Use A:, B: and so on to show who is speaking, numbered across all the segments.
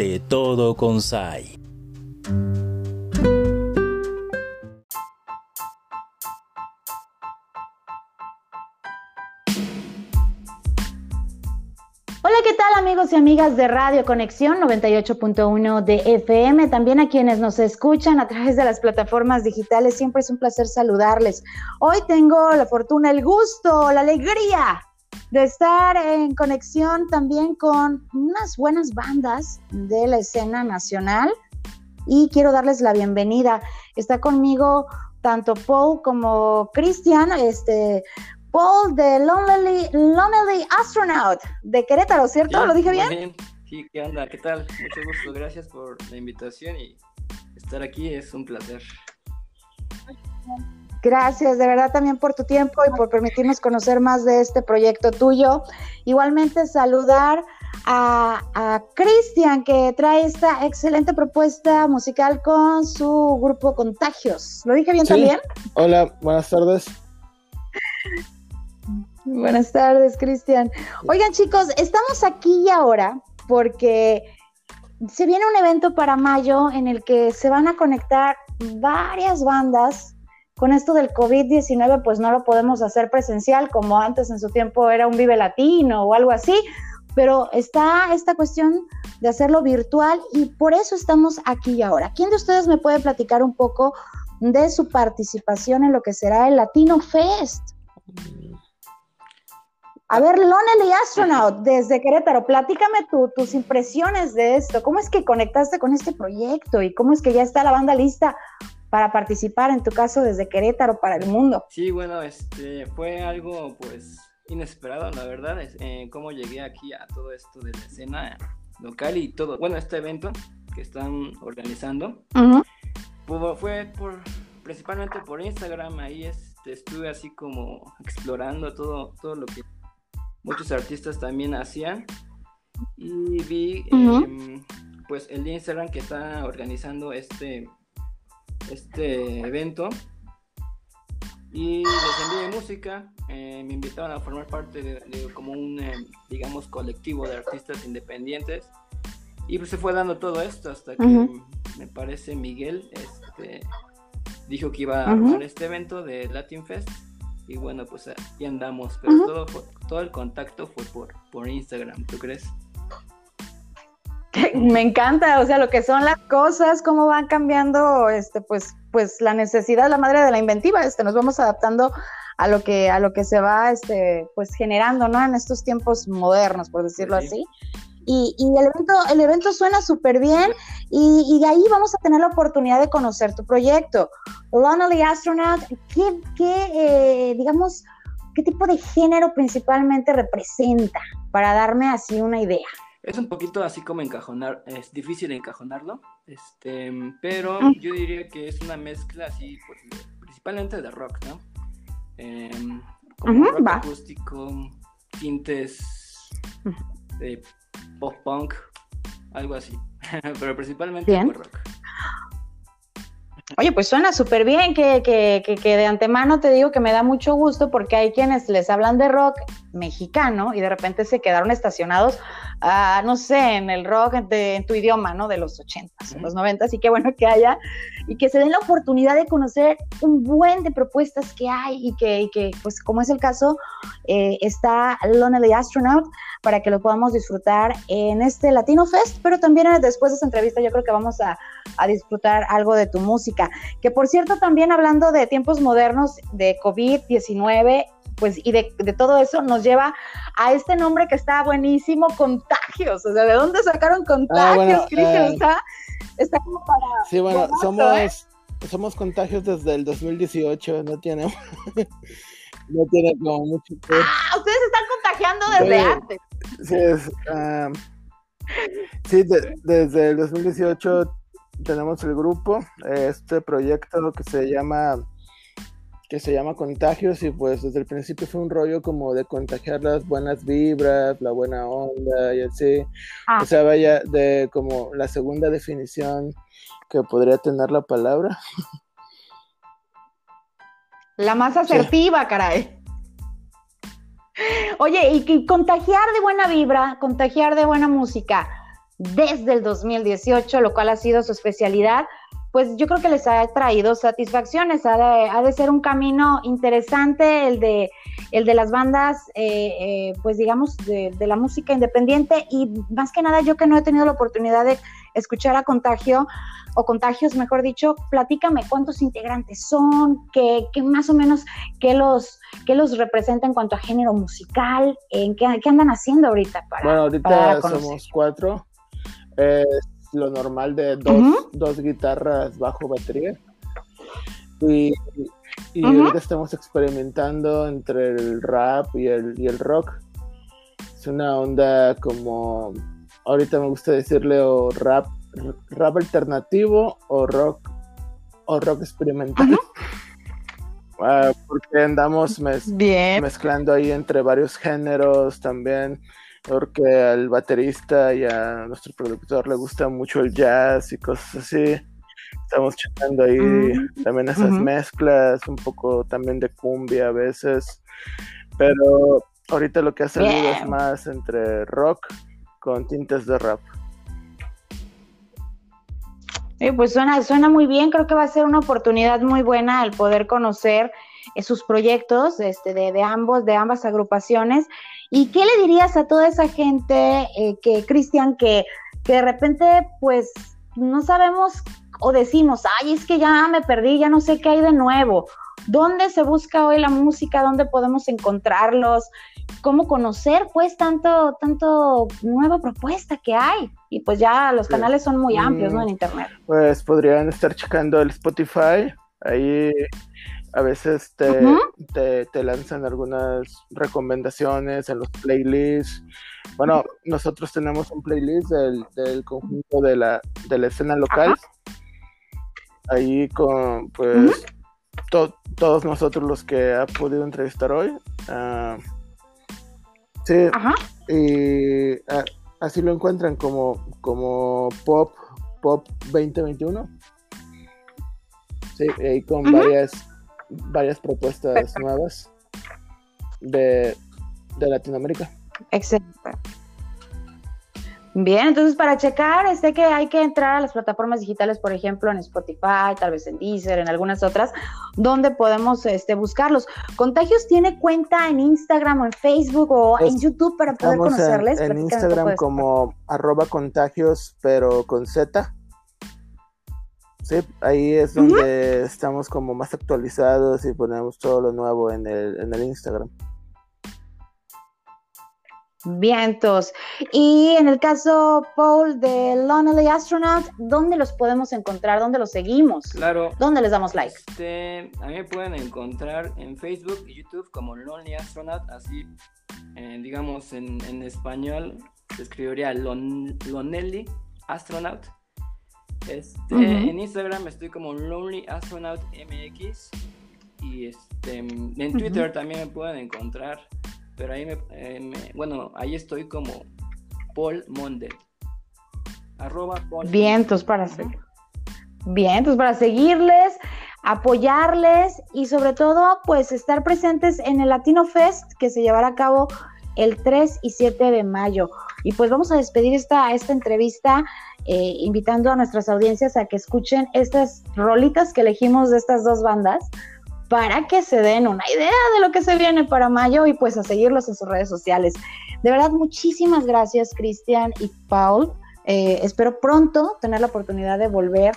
A: de todo Sai.
B: Hola, ¿qué tal amigos y amigas de Radio Conexión 98.1 de FM? También a quienes nos escuchan a través de las plataformas digitales, siempre es un placer saludarles. Hoy tengo la fortuna, el gusto, la alegría de estar en conexión también con unas buenas bandas de la escena nacional y quiero darles la bienvenida. Está conmigo tanto Paul como Cristian, este, Paul de Lonely, Lonely Astronaut de Querétaro, ¿cierto? ¿Lo dije bien?
C: Sí, ¿qué onda? ¿Qué tal? Mucho gusto, gracias por la invitación y estar aquí es un placer.
B: Gracias, de verdad también por tu tiempo y por permitirnos conocer más de este proyecto tuyo. Igualmente saludar a, a Cristian que trae esta excelente propuesta musical con su grupo Contagios. ¿Lo dije bien también?
D: Hola, buenas tardes.
B: Buenas tardes, Cristian. Oigan, chicos, estamos aquí y ahora porque se viene un evento para mayo en el que se van a conectar varias bandas. Con esto del COVID-19, pues no lo podemos hacer presencial como antes en su tiempo era un Vive Latino o algo así, pero está esta cuestión de hacerlo virtual y por eso estamos aquí ahora. ¿Quién de ustedes me puede platicar un poco de su participación en lo que será el Latino Fest? A ver, Lonely Astronaut, desde Querétaro, platícame tus impresiones de esto. ¿Cómo es que conectaste con este proyecto y cómo es que ya está la banda lista para participar, en tu caso, desde Querétaro para el mundo?
C: Sí, bueno, este fue algo pues inesperado, la verdad, es, eh, cómo llegué aquí a todo esto de la escena local y todo. Bueno, este evento que están organizando fue por principalmente por Instagram, ahí este, estuve así como explorando todo, todo lo que muchos artistas también hacían. Y vi em, pues el Instagram que está organizando este, este evento. Y les envié música. Eh, me invitaron a formar parte de, como un, em, digamos, colectivo de artistas independientes. Y pues se fue dando todo esto hasta que me parece Miguel este, dijo que iba a armar este evento de Latin Fest y bueno, pues aquí andamos, pero todo, todo el contacto fue por, por Instagram, ¿tú crees?
B: Me encanta, o sea, lo que son las cosas, cómo van cambiando, este, pues, pues la necesidad, la madre de la inventiva, este, nos vamos adaptando a lo que, a lo que se va, este, pues generando, ¿no? En estos tiempos modernos, por decirlo pues así. Y, el, evento, el evento suena súper bien y, de ahí vamos a tener la oportunidad de conocer tu proyecto. Lonely Astronaut, ¿qué, qué eh, digamos, qué tipo de género principalmente representa? Para darme así una idea.
C: Es un poquito así como encajonar, es difícil encajonarlo, este, pero yo diría que es una mezcla así, pues, principalmente de rock, ¿no? Em, como rock acústico, tintes de pop punk, algo así. Pero principalmente bien. rock.
B: Oye, pues suena súper bien, que, que, que, de antemano te digo que me da mucho gusto porque hay quienes les hablan de rock mexicano y de repente se quedaron estacionados, uh, no sé, en el rock de, en tu idioma, ¿no? De los 80 los 90 y qué bueno que haya y que se den la oportunidad de conocer un buen de propuestas que hay y que, y que pues como es el caso, eh, está Lonely Astronaut para que lo podamos disfrutar en este Latino Fest, pero también después de esta entrevista yo creo que vamos a, a disfrutar algo de tu música. Que por cierto, también hablando de tiempos modernos de COVID-19, pues y de, todo eso nos lleva a este nombre que está buenísimo, contagios. O sea, ¿de dónde sacaron contagios? Ah,
D: está, como para. Sí, bueno, somos, ¿eh? somos contagios desde el 2018, no tiene. no tiene como mucho.
B: Ah, ustedes están contagiando desde antes.
D: Sí, es, ah, sí desde el 2018 tenemos el grupo, este proyecto que se llama que se llama Contagios y pues desde el principio fue un rollo como de contagiar las buenas vibras, la buena onda y así. Ah. O sea, vaya de como la segunda definición que podría tener la palabra.
B: La más asertiva, caray. Oye, y, y contagiar de buena vibra, contagiar de buena música, desde el 2018, lo cual ha sido su especialidad, pues yo creo que les ha traído satisfacciones. Ha de, ser un camino interesante el de, el de las bandas, eh, eh, pues digamos, de, de, la música independiente y más que nada yo que no he tenido la oportunidad de escuchar a Contagio o Contagios, mejor dicho, platícame cuántos integrantes son, qué, más o menos, qué los, qué los representa en cuanto a género musical, en qué, qué andan haciendo ahorita para
D: Bueno, ahorita somos cuatro. Es lo normal de dos, dos guitarras bajo batería. Y, y ahorita estamos experimentando entre el rap y el, y el rock. Es una onda como ahorita me gusta decirle o rap, rap alternativo o rock o rock experimental. Ah, porque andamos mezclando ahí entre varios géneros también, porque al baterista y a nuestro productor le gusta mucho el jazz y cosas así. Estamos checando ahí mm, también esas mezclas, un poco también de cumbia a veces, pero ahorita lo que ha salido es más entre rock con tintes de rap.
B: pues suena, suena muy bien, creo que va a ser una oportunidad muy buena el poder conocer eh, sus proyectos este, de, ambos, de ambas agrupaciones. ¿Y qué le dirías a toda esa gente eh, que, Cristian, que, que de repente pues no sabemos o decimos, ay, es que ya me perdí, ya no sé qué hay de nuevo? ¿Dónde se busca hoy la música? ¿Dónde podemos encontrarlos? ¿Cómo conocer pues tanto, tanto nueva propuesta que hay? Y pues ya los canales son muy amplios, ¿no? En internet.
D: Pues podrían estar checando el Spotify. Ahí a veces te, te, lanzan algunas recomendaciones en los playlists. Bueno, nosotros tenemos un playlist del, conjunto de la, de la escena local. Ahí con, pues, todos nosotros los que ha podido entrevistar hoy. Uh, sí, y ah, así lo encuentran como, como Pop, Pop 2021. Sí, y con varias, varias propuestas nuevas de, de Latinoamérica.
B: Excelente. Bien, entonces para checar, sé que hay que entrar a las plataformas digitales, por ejemplo, en Spotify, tal vez en Deezer, en algunas otras, donde podemos este, buscarlos. ¿Contagios tiene cuenta en Instagram o en Facebook o en YouTube para poder conocerles?
D: En, Instagram como arroba contagios, pero con Z. Sí, ahí es donde estamos como más actualizados y ponemos todo lo nuevo en el, en el Instagram.
B: Vientos. Y en el caso, Paul, de Lonely Astronaut, ¿dónde los podemos encontrar? ¿Dónde los seguimos?
C: Claro.
B: ¿Dónde les damos like?
C: Este, a mí me pueden encontrar en Facebook y YouTube como Lonely Astronaut, así, eh, digamos, en, español se escribiría Lonely Astronaut. Este, En Instagram estoy como Lonely Astronaut MX y este, en Twitter también me pueden encontrar pero ahí eh, me, bueno, ahí estoy como Paul Mondel. Arroba Paul
B: Vientos para seguir. Vientos para seguirles, apoyarles y sobre todo pues estar presentes en el Latino Fest que se llevará a cabo el 3 y 7 de mayo. Y pues vamos a despedir esta, esta entrevista eh, invitando a nuestras audiencias a que escuchen estas rolitas que elegimos de estas dos bandas para que se den una idea de lo que se viene para mayo y pues a seguirlos en sus redes sociales. De verdad, muchísimas gracias Cristian y Paul. Eh, espero pronto tener la oportunidad de volver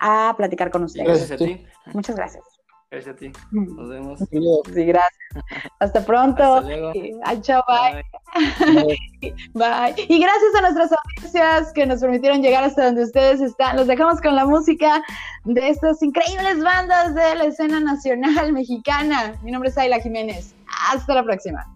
B: a platicar con ustedes.
C: Gracias a ti.
B: Muchas gracias.
C: Gracias a ti. Nos vemos.
B: Sí, gracias. Hasta pronto.
C: Hasta luego.
B: Ay, chao, bye. Bye. Y gracias a nuestras audiencias que nos permitieron llegar hasta donde ustedes están. Los dejamos con la música de estas increíbles bandas de la escena nacional mexicana. Mi nombre es Ayla Jiménez. Hasta la próxima.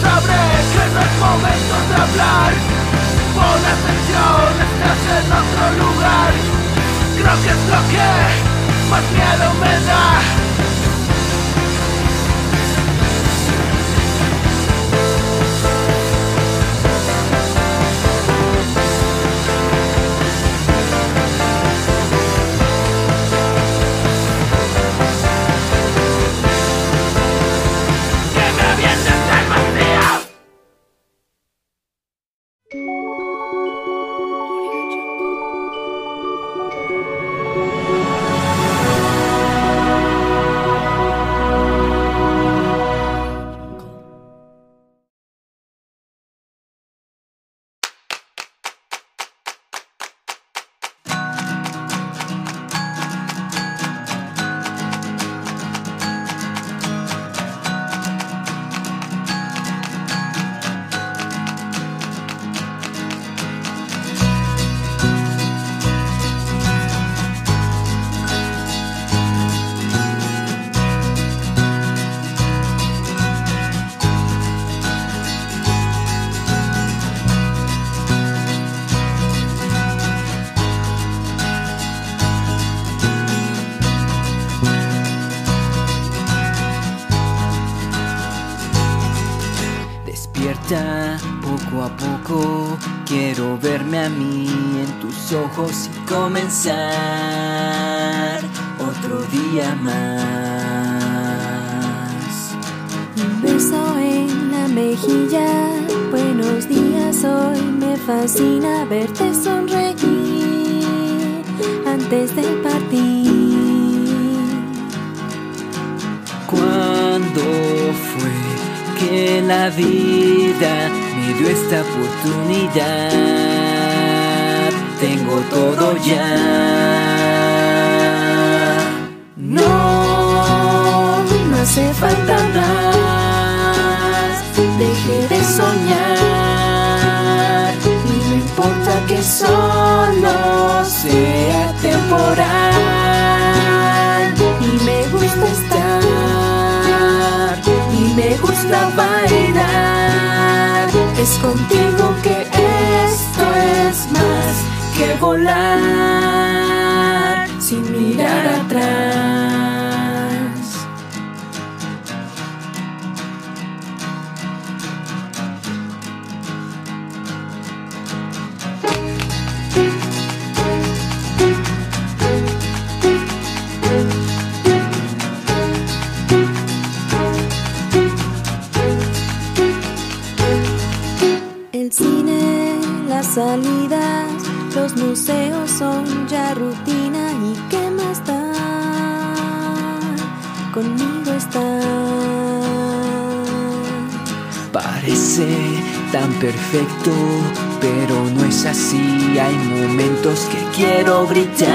D: sabré que no es momento de hablar. Pon atención, estás en otro lugar. Creo que es lo que más miedo me da.
E: Ojos y comenzar otro día más.
F: Un beso en la mejilla, buenos días, hoy me fascina verte sonreír antes de partir.
E: ¿Cuándo fue que la me dio esta oportunidad? tengo todo ya. No, no hace falta más. Deje de soñar. Y no importa que solo sea temporal. Contigo que esto es más que volar sin mirar atrás.
F: La salida los museos son ya rutina y qué más da. Conmigo está.
E: Parece tan perfecto pero no es así. Hay momentos que quiero gritar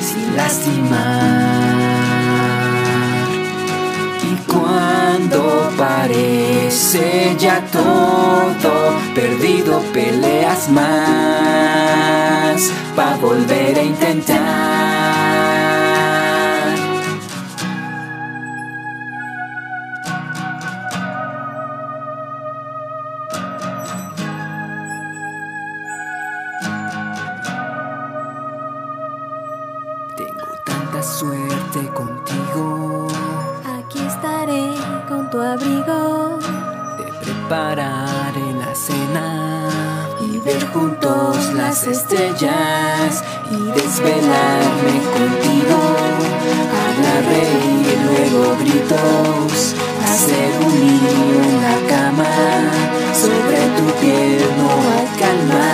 E: sin lastimar. Y cuando ya todo perdido, peleas más para volver a intentar. De prepararé la cena y ver juntos las estrellas y desvelarme contigo. Hablar, reír, luego gritos, hacer un lío en la cama. Sobre tu piel no hay calma.